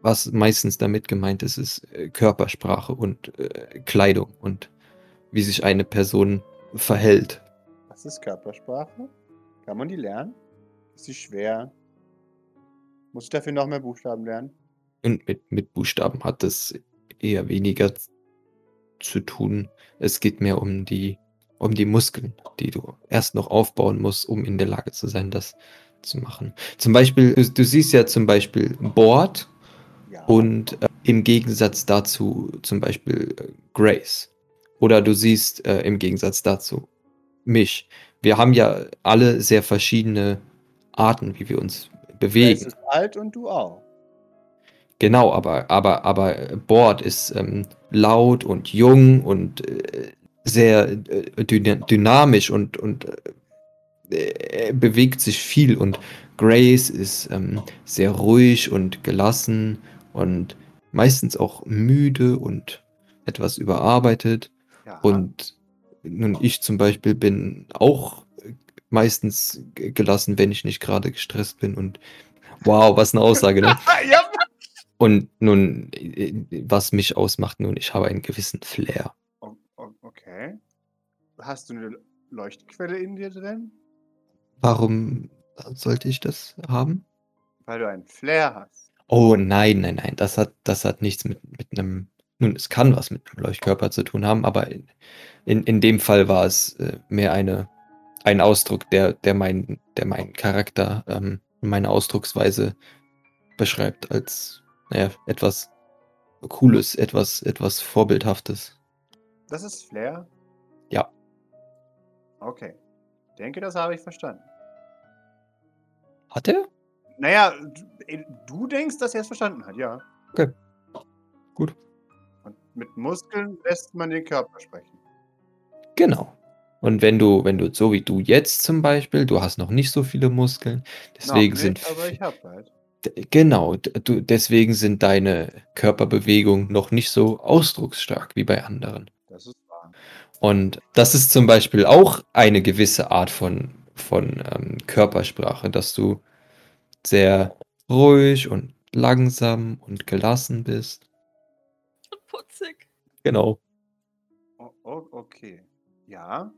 was meistens damit gemeint ist, ist äh, Körpersprache und äh, Kleidung und wie sich eine Person verhält. Was ist Körpersprache? Kann man die lernen? Ist sie schwer? Muss ich dafür noch mehr Buchstaben lernen? Und mit, mit Buchstaben hat es eher weniger zu tun. Es geht mehr um die, um die Muskeln, die du erst noch aufbauen musst, um in der Lage zu sein, das zu machen. Zum Beispiel, du, du siehst ja zum Beispiel Board ja. und äh, im Gegensatz dazu zum Beispiel äh, Grace. Oder du siehst äh, im Gegensatz dazu mich. Wir haben ja alle sehr verschiedene Arten, wie wir uns bewegen. Grace ist alt und du auch. Genau, aber, aber, aber Board ist ähm, laut und jung und äh, sehr äh, dynamisch und, und äh, bewegt sich viel. Und Grace ist ähm, sehr ruhig und gelassen und meistens auch müde und etwas überarbeitet. Ja. Und nun, ich zum Beispiel bin auch meistens gelassen, wenn ich nicht gerade gestresst bin. Und wow, was eine Aussage, ne? ja, und nun, was mich ausmacht, nun, ich habe einen gewissen Flair. Okay. Hast du eine Leuchtquelle in dir drin? Warum sollte ich das haben? Weil du einen Flair hast. Oh nein, nein, nein. Das hat, das hat nichts mit, mit einem. Nun, es kann was mit einem Leuchtkörper zu tun haben, aber in, in, in dem Fall war es äh, mehr eine, ein Ausdruck, der, der, mein, der meinen Charakter, ähm, meine Ausdrucksweise beschreibt, als naja, etwas Cooles, etwas, etwas Vorbildhaftes. Das ist Flair? Ja. Okay. Denke, das habe ich verstanden. Hat er? Naja, du denkst, dass er es verstanden hat, ja. Okay. Gut. Und mit Muskeln lässt man den Körper sprechen. Genau. Und wenn du, wenn du, so wie du jetzt zum Beispiel, du hast noch nicht so viele Muskeln, deswegen nicht, sind. Aber ich habe halt. Genau, du, deswegen sind deine Körperbewegungen noch nicht so ausdrucksstark wie bei anderen. Das ist wahr. Und das ist zum Beispiel auch eine gewisse Art von, von ähm, Körpersprache, dass du sehr ruhig und langsam und gelassen bist. Und putzig. Genau. Oh, okay. Ja.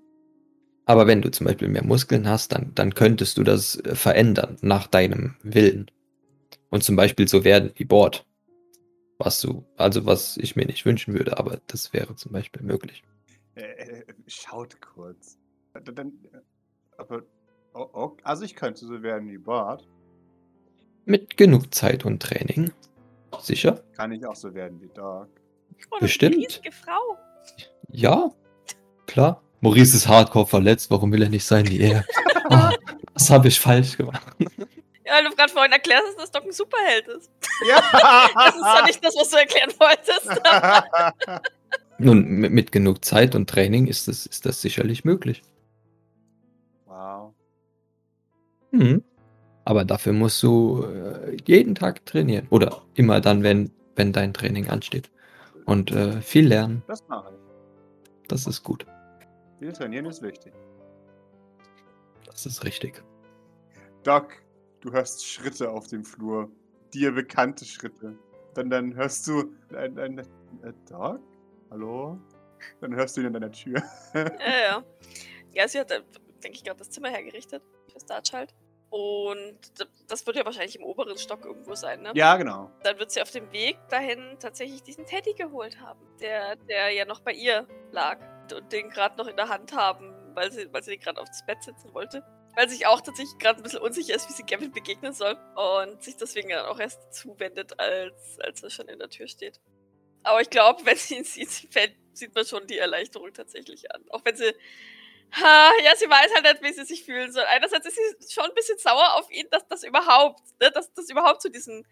Aber wenn du zum Beispiel mehr Muskeln hast, dann, dann könntest du das äh, verändern nach deinem Willen. Und zum Beispiel so werden wie Bord. Was du, also was ich mir nicht wünschen würde, aber das wäre zum Beispiel möglich. Äh, äh, schaut kurz. Dann, äh, aber, oh, oh, also ich könnte so werden wie Bord. Mit genug Zeit und Training. Sicher? Kann ich auch so werden wie Dog. Oh, Bestimmt. Eine riesige Frau. Ja, klar. Maurice ist hardcore verletzt, warum will er nicht sein wie er? Ah, was habe ich falsch gemacht? Ja, weil du gerade vorhin erklärt hast, dass Doc ein Superheld ist. Ja! Das ist ja nicht das, was du erklären wolltest. Nun, mit, mit genug Zeit und Training ist das, ist das sicherlich möglich. wow. Mhm. Aber dafür musst du äh, jeden Tag trainieren. Oder immer dann, wenn, wenn dein Training ansteht. Und äh, viel lernen, Das mache ich. das ist gut. Viel trainieren ist wichtig. Das ist richtig. Doc, du hörst Schritte auf dem Flur. Dir bekannte Schritte. Dann, dann hörst du ein, ein, ein Doc? Hallo? Dann hörst du ihn an deiner Tür. ja, ja. Ja, sie hat, äh, denke ich, gerade das Zimmer hergerichtet. Für Starchild. Und d- das wird ja wahrscheinlich im oberen Stock irgendwo sein, ne? ja, genau. Dann wird sie auf dem Weg dahin tatsächlich diesen Teddy geholt haben, der, der ja noch bei ihr lag und den gerade noch in der Hand haben, weil sie, weil sie den gerade aufs Bett setzen wollte. Weil sich auch tatsächlich gerade ein bisschen unsicher ist, wie sie Gavin begegnen soll und sich deswegen dann auch erst zuwendet, als, als er schon in der Tür steht. Aber ich glaube, wenn sie ihn sieht, fällt, sieht man schon die Erleichterung tatsächlich an. Auch wenn sie. Ha, ja, sie weiß halt nicht, wie sie sich fühlen soll. Einerseits ist sie schon ein bisschen sauer auf ihn, dass das überhaupt, ne, dass das überhaupt zu diesem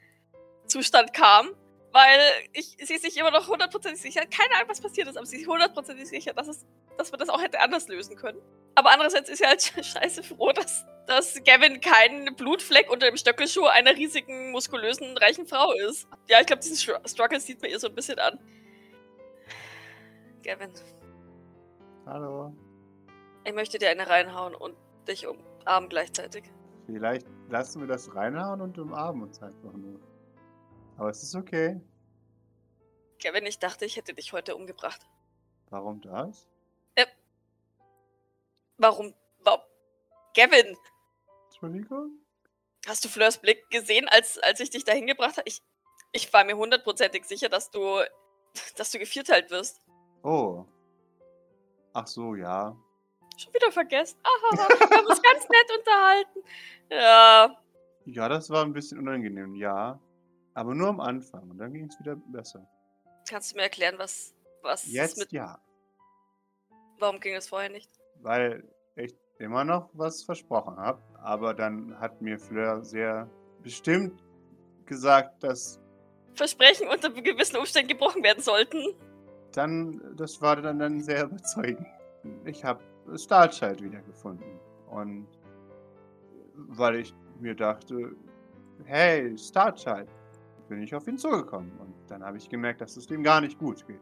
Zustand kam. Weil ich, sie sich immer noch hundertprozentig sicher, keine Ahnung, was passiert ist, aber sie ist hundertprozentig sicher, dass, es, dass man das auch hätte anders lösen können. Aber andererseits ist sie halt scheiße froh, dass, dass Gavin kein Blutfleck unter dem Stöckelschuh einer riesigen, muskulösen, reichen Frau ist. Ja, ich glaube, diesen Str- Struggle sieht man ihr so ein bisschen an. Gavin, Hallo. ich möchte dir eine reinhauen und dich umarmen gleichzeitig. Vielleicht lassen wir das reinhauen und umarmen uns einfach nur. Aber es ist okay. Gavin, ich dachte, ich hätte dich heute umgebracht. Warum das? Warum? Warum? Gavin, Entschuldigung? hast du Fleurs Blick gesehen, als, als ich dich dahin gebracht habe? Ich, ich war mir hundertprozentig sicher, dass du, dass du gevierteilt wirst. Oh. Ach so, ja. Schon wieder vergessen. Aha, wir haben uns ganz nett unterhalten. Ja, Ja, das war ein bisschen unangenehm, ja. Aber nur am Anfang und dann ging es wieder besser. kannst du mir erklären, was, was Jetzt mit. ja. Warum ging es vorher nicht? Weil ich immer noch was versprochen habe. Aber dann hat mir Fleur sehr bestimmt gesagt, dass Versprechen unter gewissen Umständen gebrochen werden sollten. dann, das war dann, dann sehr überzeugend. Ich habe Starchild wiedergefunden. Und weil ich mir dachte, hey, Starchild, bin ich auf ihn zugekommen. Und dann habe ich gemerkt, dass es dem gar nicht gut geht.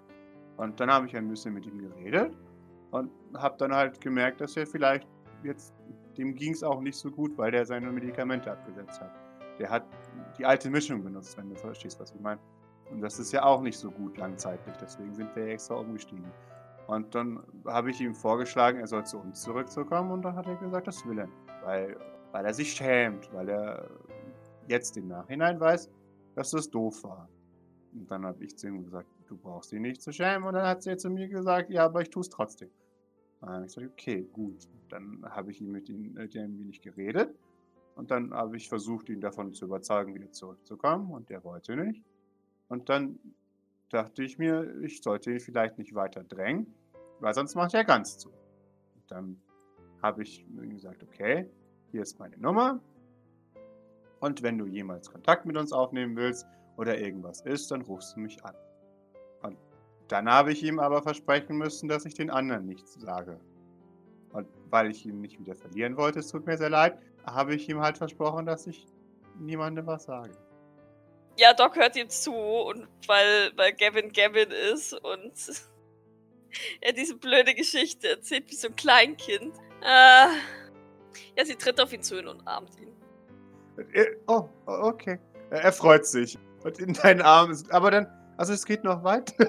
Und dann habe ich ein bisschen mit ihm geredet und habe dann halt gemerkt, dass er vielleicht jetzt, dem ging es auch nicht so gut, weil der seine Medikamente abgesetzt hat. Der hat die alte Mischung benutzt, wenn du verstehst, was ich meine. Und das ist ja auch nicht so gut langzeitlich, deswegen sind wir extra umgestiegen. Und dann habe ich ihm vorgeschlagen, er soll zu uns zurückzukommen und dann hat er gesagt, das will er weil, weil er sich schämt, weil er jetzt im Nachhinein weiß, dass das doof war. Und dann habe ich zu ihm gesagt, du brauchst dich nicht zu schämen. Und dann hat sie zu mir gesagt, ja, aber ich tue es trotzdem. Und habe ich gesagt, okay, gut. Dann habe ich ihm mit ihm ihm ein wenig geredet. Und dann habe ich versucht, ihn davon zu überzeugen, wieder zurückzukommen. Und der wollte nicht. Und dann dachte ich mir, ich sollte ihn vielleicht nicht weiter drängen, weil sonst macht er ganz zu. Und dann habe ich ihm gesagt, okay, hier ist meine Nummer. Und wenn du jemals Kontakt mit uns aufnehmen willst oder irgendwas ist, dann rufst du mich an. Und dann habe ich ihm aber versprechen müssen, dass ich den anderen nichts sage. Und weil ich ihn nicht wieder verlieren wollte, es tut mir sehr leid, habe ich ihm halt versprochen, dass ich niemandem was sage. Ja, Doc hört ihm zu und weil, weil Gavin Gavin ist und er diese blöde Geschichte erzählt wie so ein Kleinkind. Äh, ja, sie tritt auf ihn zu und umarmt ihn. Oh, o- okay. Er freut sich. Und in deinen Armen ist. Aber dann. Also es geht noch weiter.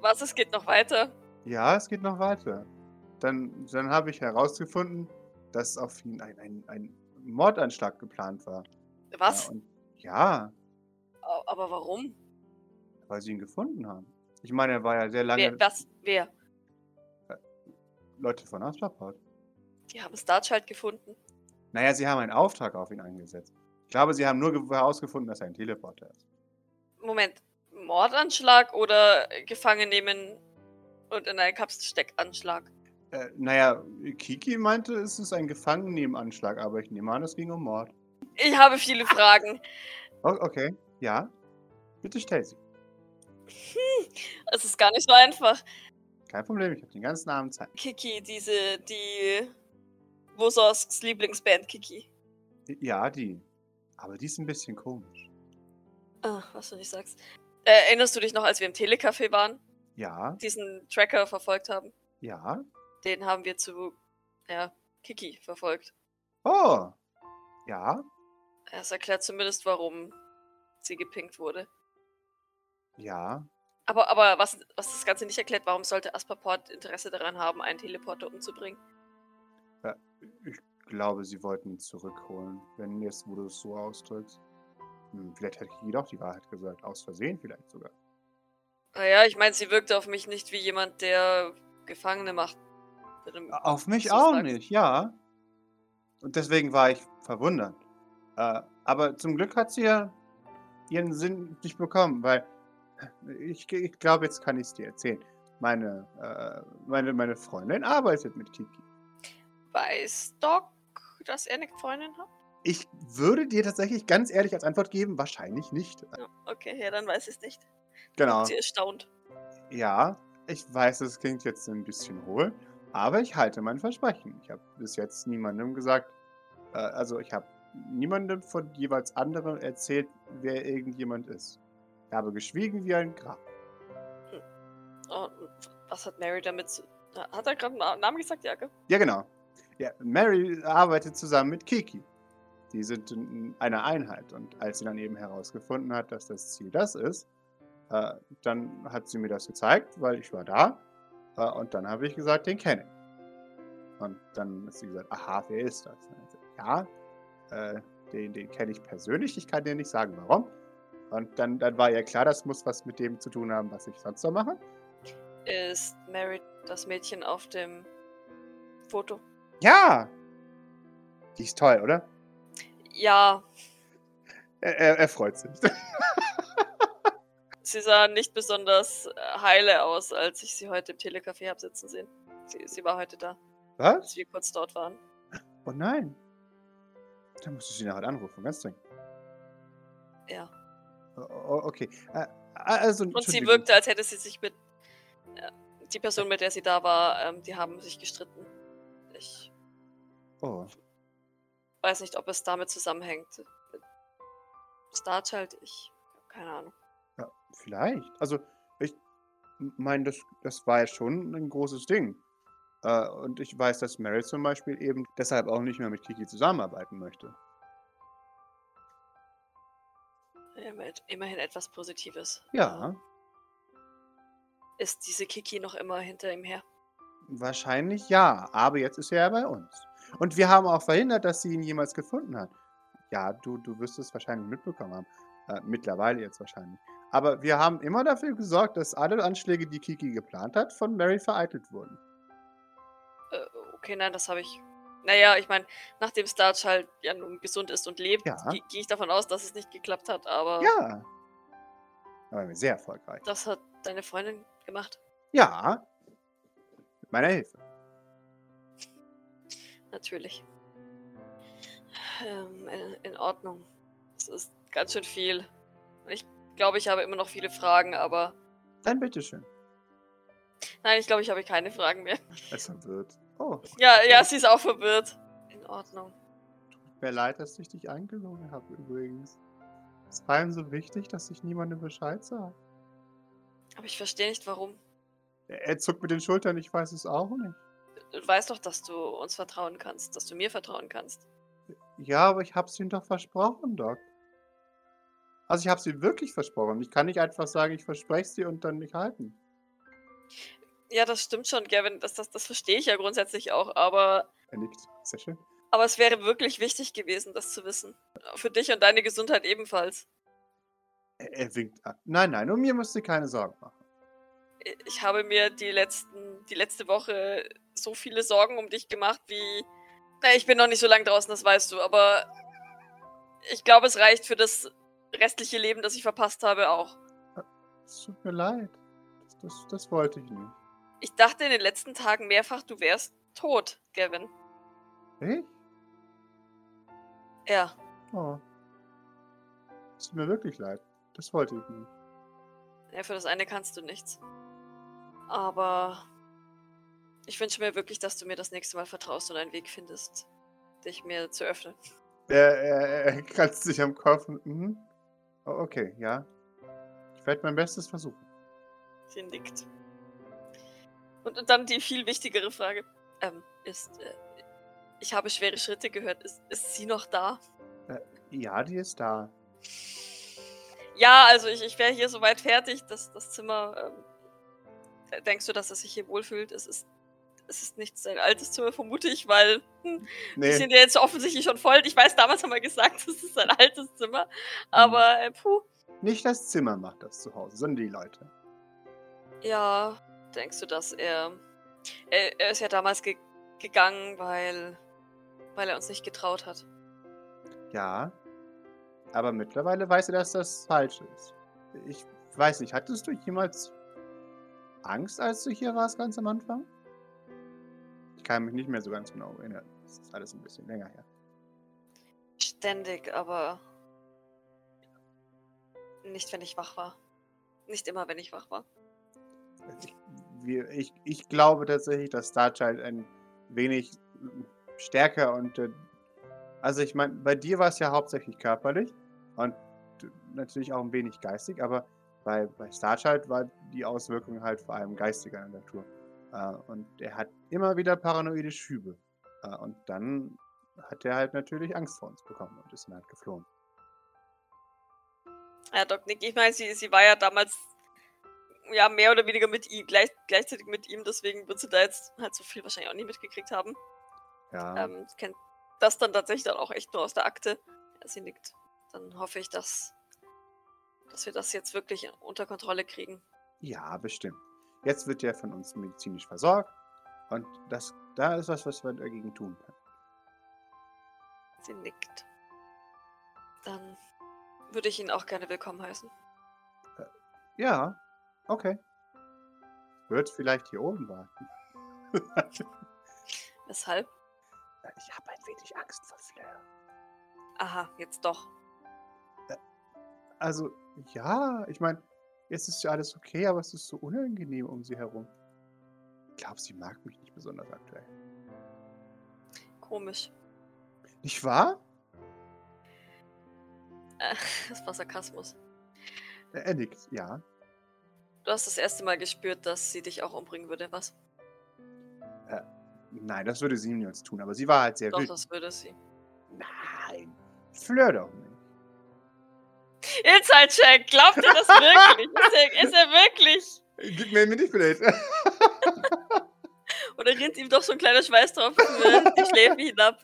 Was, es geht noch weiter? ja, es geht noch weiter. Dann, dann habe ich herausgefunden, dass auf ihn ein, ein, ein Mordanschlag geplant war. Was? Ja, ja, Aber warum? weil sie ihn gefunden haben. Ich meine, er war ja sehr lange Wer, was? Wer? Leute von Astroport. Die haben Starchild gefunden. Naja, sie haben einen Auftrag auf ihn eingesetzt. Ich glaube, sie haben nur ge- herausgefunden, dass er ein Teleporter ist. Moment, Mordanschlag oder gefangen nehmen Und in einen Kapselsteckanschlag. Äh, naja, Kiki meinte, es ist ein Gefangenennehmen-Anschlag, aber ich nehme an, es ging um Mord. Ich habe viele Fragen. Oh, okay, ja. Bitte stell sie. Hm, es ist gar nicht so einfach. Kein Problem, ich habe den ganzen Abend Zeit. Kiki, diese, die Wososks Lieblingsband Kiki. Ja, die. Aber die ist ein bisschen komisch. Ah, was du nicht sagst. Äh, erinnerst du dich noch, als wir im Telecafé waren? Ja. Diesen Tracker verfolgt haben? Ja. Den haben wir zu, ja, Kiki verfolgt. Oh. Ja. Das erklärt zumindest, warum sie gepinkt wurde. Ja. Aber, aber was, was das Ganze nicht erklärt, warum sollte Asperport Interesse daran haben, einen Teleporter umzubringen? Ich glaube, sie wollten ihn zurückholen, wenn jetzt, wo du es so ausdrückst. Hm, vielleicht hätte ich doch die Wahrheit gesagt. Aus Versehen vielleicht sogar. Naja, ich meine, sie wirkte auf mich nicht wie jemand, der Gefangene macht. Auf mich auch sagst. nicht, ja. Und deswegen war ich verwundert. Äh, aber zum Glück hat sie ja ihren Sinn nicht bekommen, weil ich, ich glaube, jetzt kann ich es dir erzählen. Meine, äh, meine, meine Freundin arbeitet mit Kiki. Weiß Doc, dass er eine Freundin hat? Ich würde dir tatsächlich ganz ehrlich als Antwort geben, wahrscheinlich nicht. okay, ja, dann weiß ich es nicht. Genau. Sie erstaunt. Ja, ich weiß, es klingt jetzt ein bisschen hohl, aber ich halte mein Versprechen. Ich habe bis jetzt niemandem gesagt, äh, also ich habe niemandem von jeweils anderen erzählt, wer irgendjemand ist. Ich habe geschwiegen wie ein Grab. Hm. Oh, was hat Mary damit zu... Hat er gerade einen Namen gesagt, Jacke? Ja, genau. Ja, Mary arbeitet zusammen mit Kiki. Die sind in einer Einheit. Und als sie dann eben herausgefunden hat, dass das Ziel das ist, äh, dann hat sie mir das gezeigt, weil ich war da. Äh, und dann habe ich gesagt, den kenne ich. Und dann hat sie gesagt, aha, wer ist das? Gesagt, ja, äh, den, den kenne ich persönlich. Ich kann dir nicht sagen, warum. Und dann, dann war ihr klar, das muss was mit dem zu tun haben, was ich sonst so mache. Ist Mary das Mädchen auf dem Foto? Ja! Die ist toll, oder? Ja. Er, er, er freut sich. sie sah nicht besonders äh, heile aus, als ich sie heute im Telecafé habe sitzen sehen. Sie, sie war heute da. Was? Als wir kurz dort waren. Oh nein. Da musst du sie nachher anrufen, ganz dringend. Ja. Oh, okay. Also, Und sie wirkte, als hätte sie sich mit. Äh, die Person, mit der sie da war, ähm, die haben sich gestritten. Ich. Oh. Weiß nicht, ob es damit zusammenhängt. Starchild, ich. Keine Ahnung. Ja, vielleicht. Also, ich meine, das, das war ja schon ein großes Ding. Äh, und ich weiß, dass Mary zum Beispiel eben deshalb auch nicht mehr mit Kiki zusammenarbeiten möchte. Immerhin etwas Positives. Ja. Ist diese Kiki noch immer hinter ihm her? Wahrscheinlich ja, aber jetzt ist er ja bei uns. Und wir haben auch verhindert, dass sie ihn jemals gefunden hat. Ja, du, du wirst es wahrscheinlich mitbekommen haben. Äh, mittlerweile jetzt wahrscheinlich. Aber wir haben immer dafür gesorgt, dass alle Anschläge, die Kiki geplant hat, von Mary vereitelt wurden. Äh, okay, nein, das habe ich naja, ich meine, nachdem Starch halt ja nun gesund ist und lebt, Ja. gehe ich davon aus, dass es nicht geklappt hat, aber Ja. Wir sehr erfolgreich. das hat deine Freundin gemacht. Ja. Mit meiner Hilfe. Natürlich. Ähm, in, Ordnung. Es ist ganz schön viel. Ich glaube, ich habe immer noch viele Fragen, aber Dann bitteschön. nein, ich glaube, ich habe keine Fragen mehr. Es wird. Oh. Ja, ja, sie ist auch verwirrt. In Ordnung. Tut mir leid, dass ich dich eingelogen habe übrigens. Es war ihm so wichtig, dass ich niemandem Bescheid sage. Aber ich verstehe nicht, warum. Er, er zuckt mit den Schultern, ich weiß es auch nicht. Du weißt doch, dass du uns vertrauen kannst, dass du mir vertrauen kannst. Ja, aber ich hab's ihm doch versprochen, Doc. Also ich hab's ihm wirklich versprochen. Ich kann nicht einfach sagen, ich verspreche es dir und dann nicht halten. Ja, das stimmt schon, Gavin. Das, das, das verstehe ich ja grundsätzlich auch, aber. Er nickt. Sehr schön. Aber es wäre wirklich wichtig gewesen, das zu wissen. Für dich und deine Gesundheit ebenfalls. Er, er winkt ab. Nein, nein, um mir musst du keine Sorgen machen. Ich habe mir die, letzten, die letzte Woche so viele Sorgen um dich gemacht, wie. Na, ich bin noch nicht so lange draußen, das weißt du, aber ich glaube, es reicht für das restliche Leben, das ich verpasst habe, auch. Es tut mir leid. Das, das, das wollte ich nicht. Ich dachte in den letzten Tagen mehrfach, du wärst tot, Gavin. Hey? Ja. Oh. Es tut mir wirklich leid. Das wollte ich nicht. Ja, für das eine kannst du nichts. Aber ich wünsche mir wirklich, dass du mir das nächste Mal vertraust und einen Weg findest, dich mir zu öffnen. Er, er, er kratzt sich am Kopf. Mhm. Oh, okay, ja. Ich werde mein Bestes versuchen. Sie nickt. Und, und dann die viel wichtigere Frage. Ähm, ist, äh, ich habe schwere Schritte gehört. Ist, ist sie noch da? Äh, ja, die ist da. Ja, also ich, ich wäre hier soweit fertig, dass das Zimmer. Ähm, denkst du, dass es sich hier wohlfühlt? Es ist, es ist nicht sein altes Zimmer, vermute ich, weil hm, Nee. die sind ja jetzt offensichtlich schon voll. Ich weiß, damals haben wir gesagt, es ist ein altes Zimmer. Aber äh, puh. Nicht das Zimmer macht das zu Hause, sondern die Leute. Ja, denkst du, dass er. Er, er ist ja damals ge gegangen, weil. weil er uns nicht getraut hat. Ja. Aber mittlerweile weiß er, dass das falsch ist. Ich weiß nicht, hattest du jemals Angst, als du hier warst, ganz am Anfang? Kann mich nicht mehr so ganz genau erinnern. Das ist alles ein bisschen länger her. Ständig, aber. Nicht, wenn ich wach war. Nicht immer, wenn ich wach war. Ich, wir, ich, ich glaube tatsächlich, dass Starchild ein wenig stärker und. Äh, also, ich meine, bei dir war es ja hauptsächlich körperlich und natürlich auch ein wenig geistig, aber bei, bei Starchild war die Auswirkung halt vor allem geistiger Natur. Äh, und er hat immer wieder paranoide Schübe. Äh, und dann hat er halt natürlich Angst vor uns bekommen und ist dann halt geflohen. Ja, Doc Nick, ich meine, sie, sie war ja damals ja mehr oder weniger mit ihm, gleich, gleichzeitig mit ihm, deswegen wird sie da jetzt halt so viel wahrscheinlich auch nie mitgekriegt haben. Ja. Ähm, kennt das dann tatsächlich dann auch echt nur aus der Akte. Ja, sie nickt. Dann hoffe ich, dass, dass wir das jetzt wirklich unter Kontrolle kriegen. Ja, bestimmt. Jetzt wird er von uns medizinisch versorgt und das, da ist was, was wir dagegen tun können. Sie nickt. Dann würde ich ihn auch gerne willkommen heißen. Ja, okay. Wird vielleicht hier oben warten. Weshalb? ich habe ein wenig Angst vor Fleur. Aha, jetzt doch. Also, ja, ich meine, jetzt ist ja alles okay, aber es ist so unangenehm um sie herum. Ich glaube, sie mag mich nicht besonders aktuell. Komisch. Nicht wahr? Äh, das war Sarkasmus. Er er nickt, ja. Du hast das erste Mal gespürt, dass sie dich auch umbringen würde, was? Nein, das würde sie niemals tun, aber sie war halt sehr Doch, wild. das würde sie. Nein, Fleur doch nicht. Inside-Check, glaubt ihr das wirklich? Ist er, ist er wirklich? Gib mir ein Manipulate. Oder rinnt ihm doch so ein kleiner Schweißtropfen äh, die Schläfen hinab?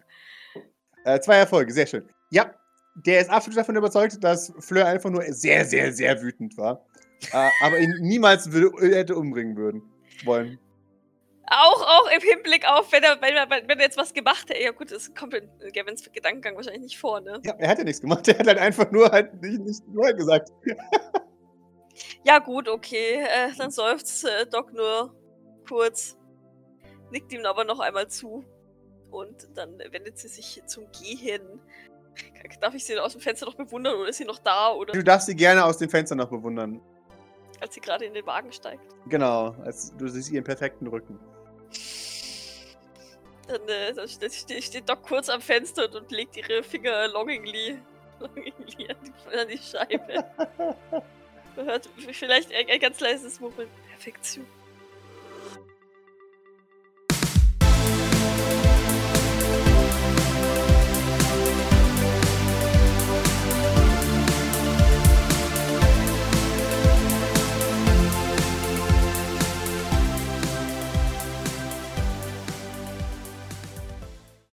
Äh, zwei Erfolge, sehr schön. Ja, der ist absolut davon überzeugt, dass Fleur einfach nur sehr, sehr, sehr wütend war. Äh, aber ihn niemals würde, hätte umbringen würden wollen. Auch, auch im Hinblick auf, wenn er, wenn, er, wenn er jetzt was gemacht hätte. Ja gut, das kommt in Gavins Gedankengang wahrscheinlich nicht vor, ne? Ja, er hat ja nichts gemacht. Er hat halt einfach nur halt nicht, nicht nur gesagt. Ja gut, okay. Äh, dann seufzt äh, Doc nur kurz, nickt ihm aber noch einmal zu. Und dann wendet sie sich zum Gehen. Darf ich sie aus dem Fenster noch bewundern oder ist sie noch da? Oder Du darfst sie gerne aus dem Fenster noch bewundern. als sie gerade in den Wagen steigt? Genau, als du siehst ihren perfekten Rücken. Dann, äh, dann steht, steht, Doc kurz am Fenster und, und legt ihre Finger longingly, longingly an, die, an die Scheibe. Man hört vielleicht ein, ein ganz leises Murmeln. Perfektion.